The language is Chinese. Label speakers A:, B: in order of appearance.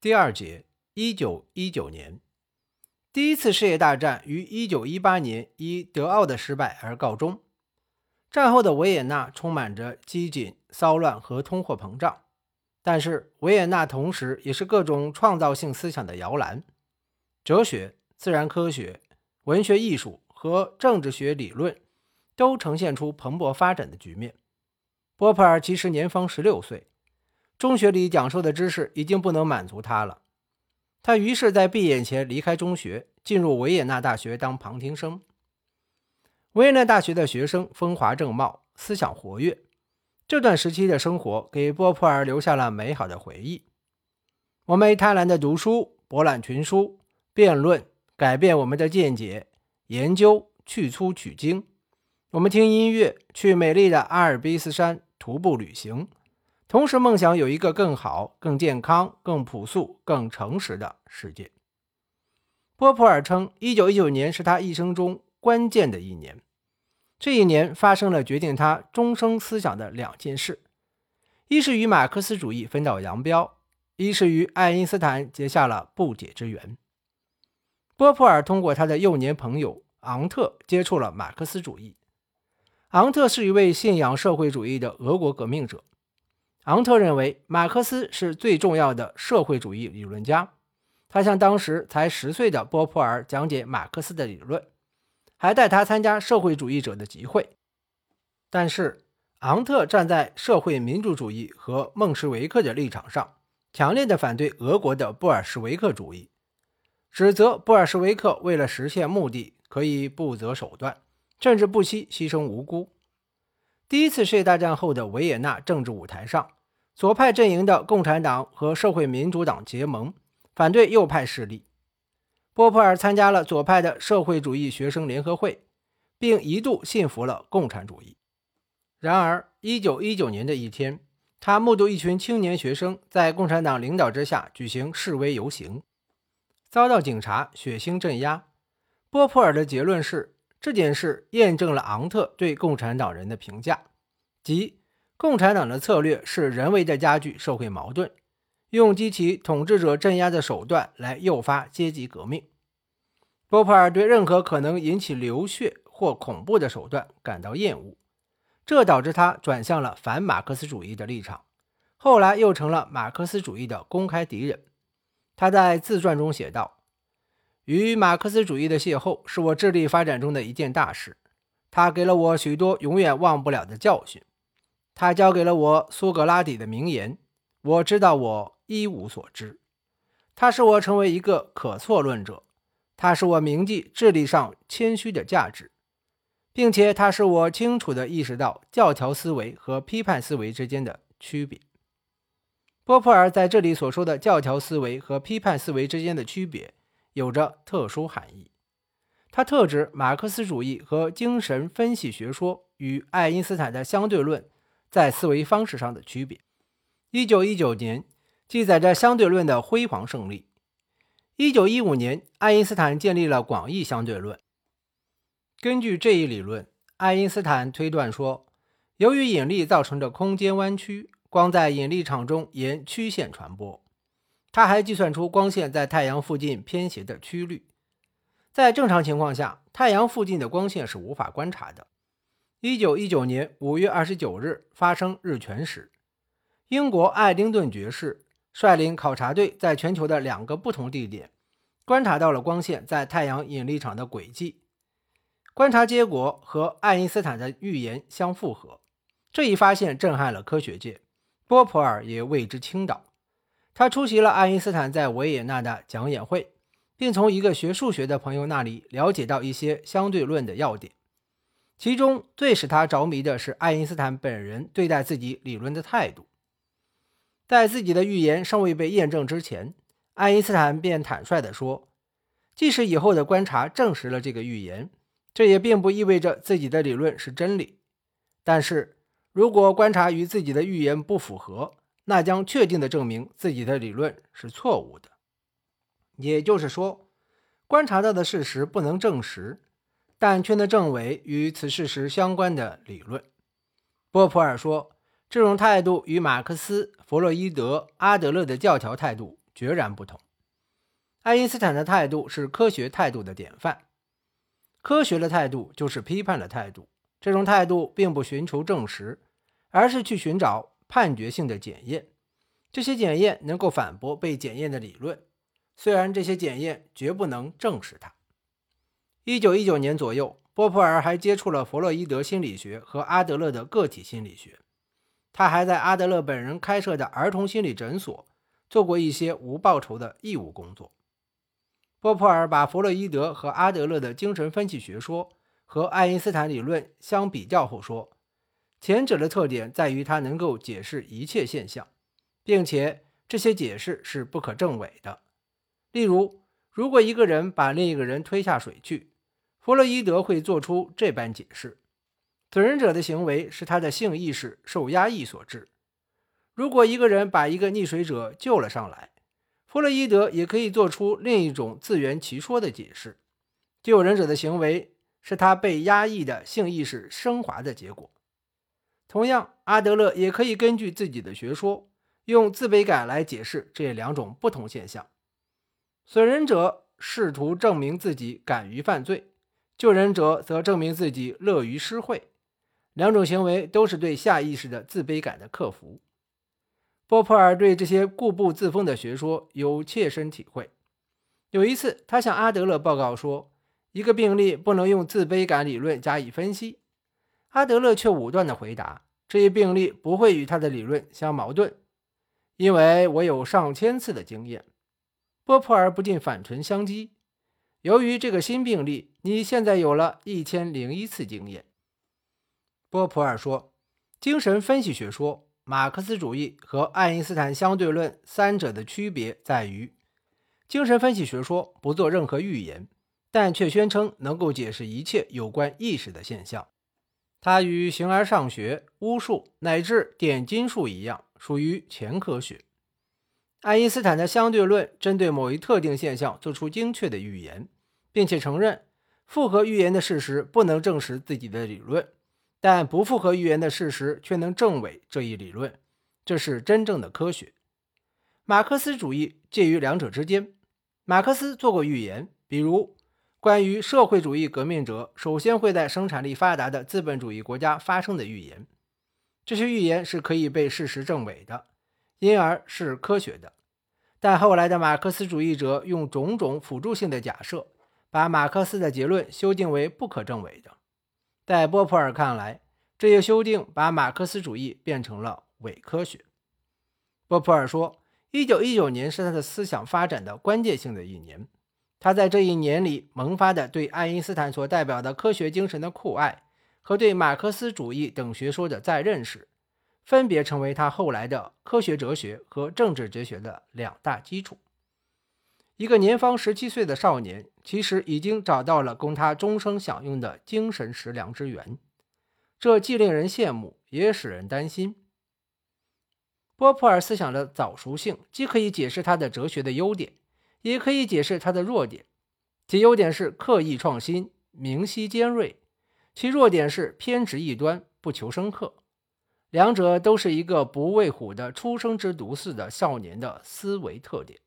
A: 第二节，一九一九年，第一次世界大战于一九一八年以德奥的失败而告终。战后的维也纳充满着激进、骚乱和通货膨胀，但是维也纳同时也是各种创造性思想的摇篮，哲学、自然科学、文学艺术和政治学理论都呈现出蓬勃发展的局面。波普尔其实年方十六岁。中学里讲授的知识已经不能满足他了，他于是，在闭眼前离开中学，进入维也纳大学当旁听生。维也纳大学的学生风华正茂，思想活跃。这段时期的生活给波普尔留下了美好的回忆。我们贪婪的读书，博览群书，辩论，改变我们的见解，研究，去粗取精。我们听音乐，去美丽的阿尔卑斯山徒步旅行。同时，梦想有一个更好、更健康、更朴素、更诚实的世界。波普尔称，1919年是他一生中关键的一年。这一年发生了决定他终生思想的两件事：一是与马克思主义分道扬镳，一是与爱因斯坦结下了不解之缘。波普尔通过他的幼年朋友昂特接触了马克思主义。昂特是一位信仰社会主义的俄国革命者。昂特认为马克思是最重要的社会主义理论家。他向当时才十岁的波普尔讲解马克思的理论，还带他参加社会主义者的集会。但是，昂特站在社会民主主义和孟什维克的立场上，强烈的反对俄国的布尔什维克主义，指责布尔什维克为了实现目的可以不择手段，甚至不惜牺牲无辜。第一次世界大战后的维也纳政治舞台上。左派阵营的共产党和社会民主党结盟，反对右派势力。波普尔参加了左派的社会主义学生联合会，并一度信服了共产主义。然而，1919年的一天，他目睹一群青年学生在共产党领导之下举行示威游行，遭到警察血腥镇压。波普尔的结论是，这件事验证了昂特对共产党人的评价，即。共产党的策略是人为的加剧社会矛盾，用激起统治者镇压的手段来诱发阶级革命。波普尔对任何可能引起流血或恐怖的手段感到厌恶，这导致他转向了反马克思主义的立场，后来又成了马克思主义的公开敌人。他在自传中写道：“与马克思主义的邂逅是我智力发展中的一件大事，它给了我许多永远忘不了的教训。”他教给了我苏格拉底的名言：“我知道我一无所知。”他使我成为一个可错论者，他使我铭记智力上谦虚的价值，并且他使我清楚地意识到教条思维和批判思维之间的区别。波普尔在这里所说的教条思维和批判思维之间的区别，有着特殊含义。他特指马克思主义和精神分析学说与爱因斯坦的相对论。在思维方式上的区别。一九一九年记载着相对论的辉煌胜利。一九一五年，爱因斯坦建立了广义相对论。根据这一理论，爱因斯坦推断说，由于引力造成的空间弯曲，光在引力场中沿曲线传播。他还计算出光线在太阳附近偏斜的曲率。在正常情况下，太阳附近的光线是无法观察的。一九一九年五月二十九日发生日全食，英国爱丁顿爵士率领考察队在全球的两个不同地点观察到了光线在太阳引力场的轨迹。观察结果和爱因斯坦的预言相符合。这一发现震撼了科学界，波普尔也为之倾倒。他出席了爱因斯坦在维也纳的讲演会，并从一个学数学的朋友那里了解到一些相对论的要点。其中最使他着迷的是爱因斯坦本人对待自己理论的态度。在自己的预言尚未被验证之前，爱因斯坦便坦率地说：“即使以后的观察证实了这个预言，这也并不意味着自己的理论是真理。但是如果观察与自己的预言不符合，那将确定地证明自己的理论是错误的。也就是说，观察到的事实不能证实。”但却能证伪与此事实相关的理论。波普尔说，这种态度与马克思、弗洛伊德、阿德勒的教条态度决然不同。爱因斯坦的态度是科学态度的典范，科学的态度就是批判的态度。这种态度并不寻求证实，而是去寻找判决性的检验。这些检验能够反驳被检验的理论，虽然这些检验绝不能证实它。一九一九年左右，波普尔还接触了弗洛伊德心理学和阿德勒的个体心理学。他还在阿德勒本人开设的儿童心理诊所做过一些无报酬的义务工作。波普尔把弗洛伊德和阿德勒的精神分析学说和爱因斯坦理论相比较后说，前者的特点在于它能够解释一切现象。并且这些解释是不可证伪的。例如，如果一个人把另一个人推下水去，弗洛伊德会做出这般解释：损人者的行为是他的性意识受压抑所致。如果一个人把一个溺水者救了上来，弗洛伊德也可以做出另一种自圆其说的解释：救人者的行为是他被压抑的性意识升华的结果。同样，阿德勒也可以根据自己的学说。用自卑感来解释这两种不同现象。损人者试图证明自己敢于犯罪，救人者则证明自己乐于施惠。两种行为都是对下意识的自卑感的克服。波普尔对这些固步自封的学说有切身体会。有一次，他向阿德勒报告说，一个病例不能用自卑感理论加以分析。阿德勒却武断地回答，这一病例不会与他的理论相矛盾。因为我有上千次的经验，波普尔不禁反唇相讥。由于这个新病例，你现在有了一千零一次经验。波普尔说：“精神分析学说、马克思主义和爱因斯坦相对论三者的区别在于，精神分析学说不做任何预言，但却宣称能够解释一切有关意识的现象。它与形而上学、巫术乃至点金术一样。”属于前科学。爱因斯坦的相对论针对某一特定现象做出精确的预言，并且承认符合预言的事实不能证实自己的理论，但不符合预言的事实却能证伪这一理论。这是真正的科学。马克思主义介于两者之间。马克思做过预言，比如关于社会主义革命者首先会在生产力发达的资本主义国家发生的预言。这些预言是可以被事实证伪的，因而是科学的。但后来的马克思主义者用种种辅助性的假设，把马克思的结论修订为不可证伪的。在波普尔看来，这些修订把马克思主义变成了伪科学。波普尔说：“1919 年是他的思想发展的关键性的一年。他在这一年里萌发的对爱因斯坦所代表的科学精神的酷爱。”和对马克思主义等学说的再认识，分别成为他后来的科学哲学和政治哲学的两大基础。一个年方十七岁的少年，其实已经找到了供他终生享用的精神食粮之源，这既令人羡慕，也使人担心。波普尔思想的早熟性，既可以解释他的哲学的优点，也可以解释他的弱点。其优点是刻意创新，明晰尖锐。其弱点是偏执异端，不求深刻。两者都是一个不畏虎的初生之犊似的少年的思维特点。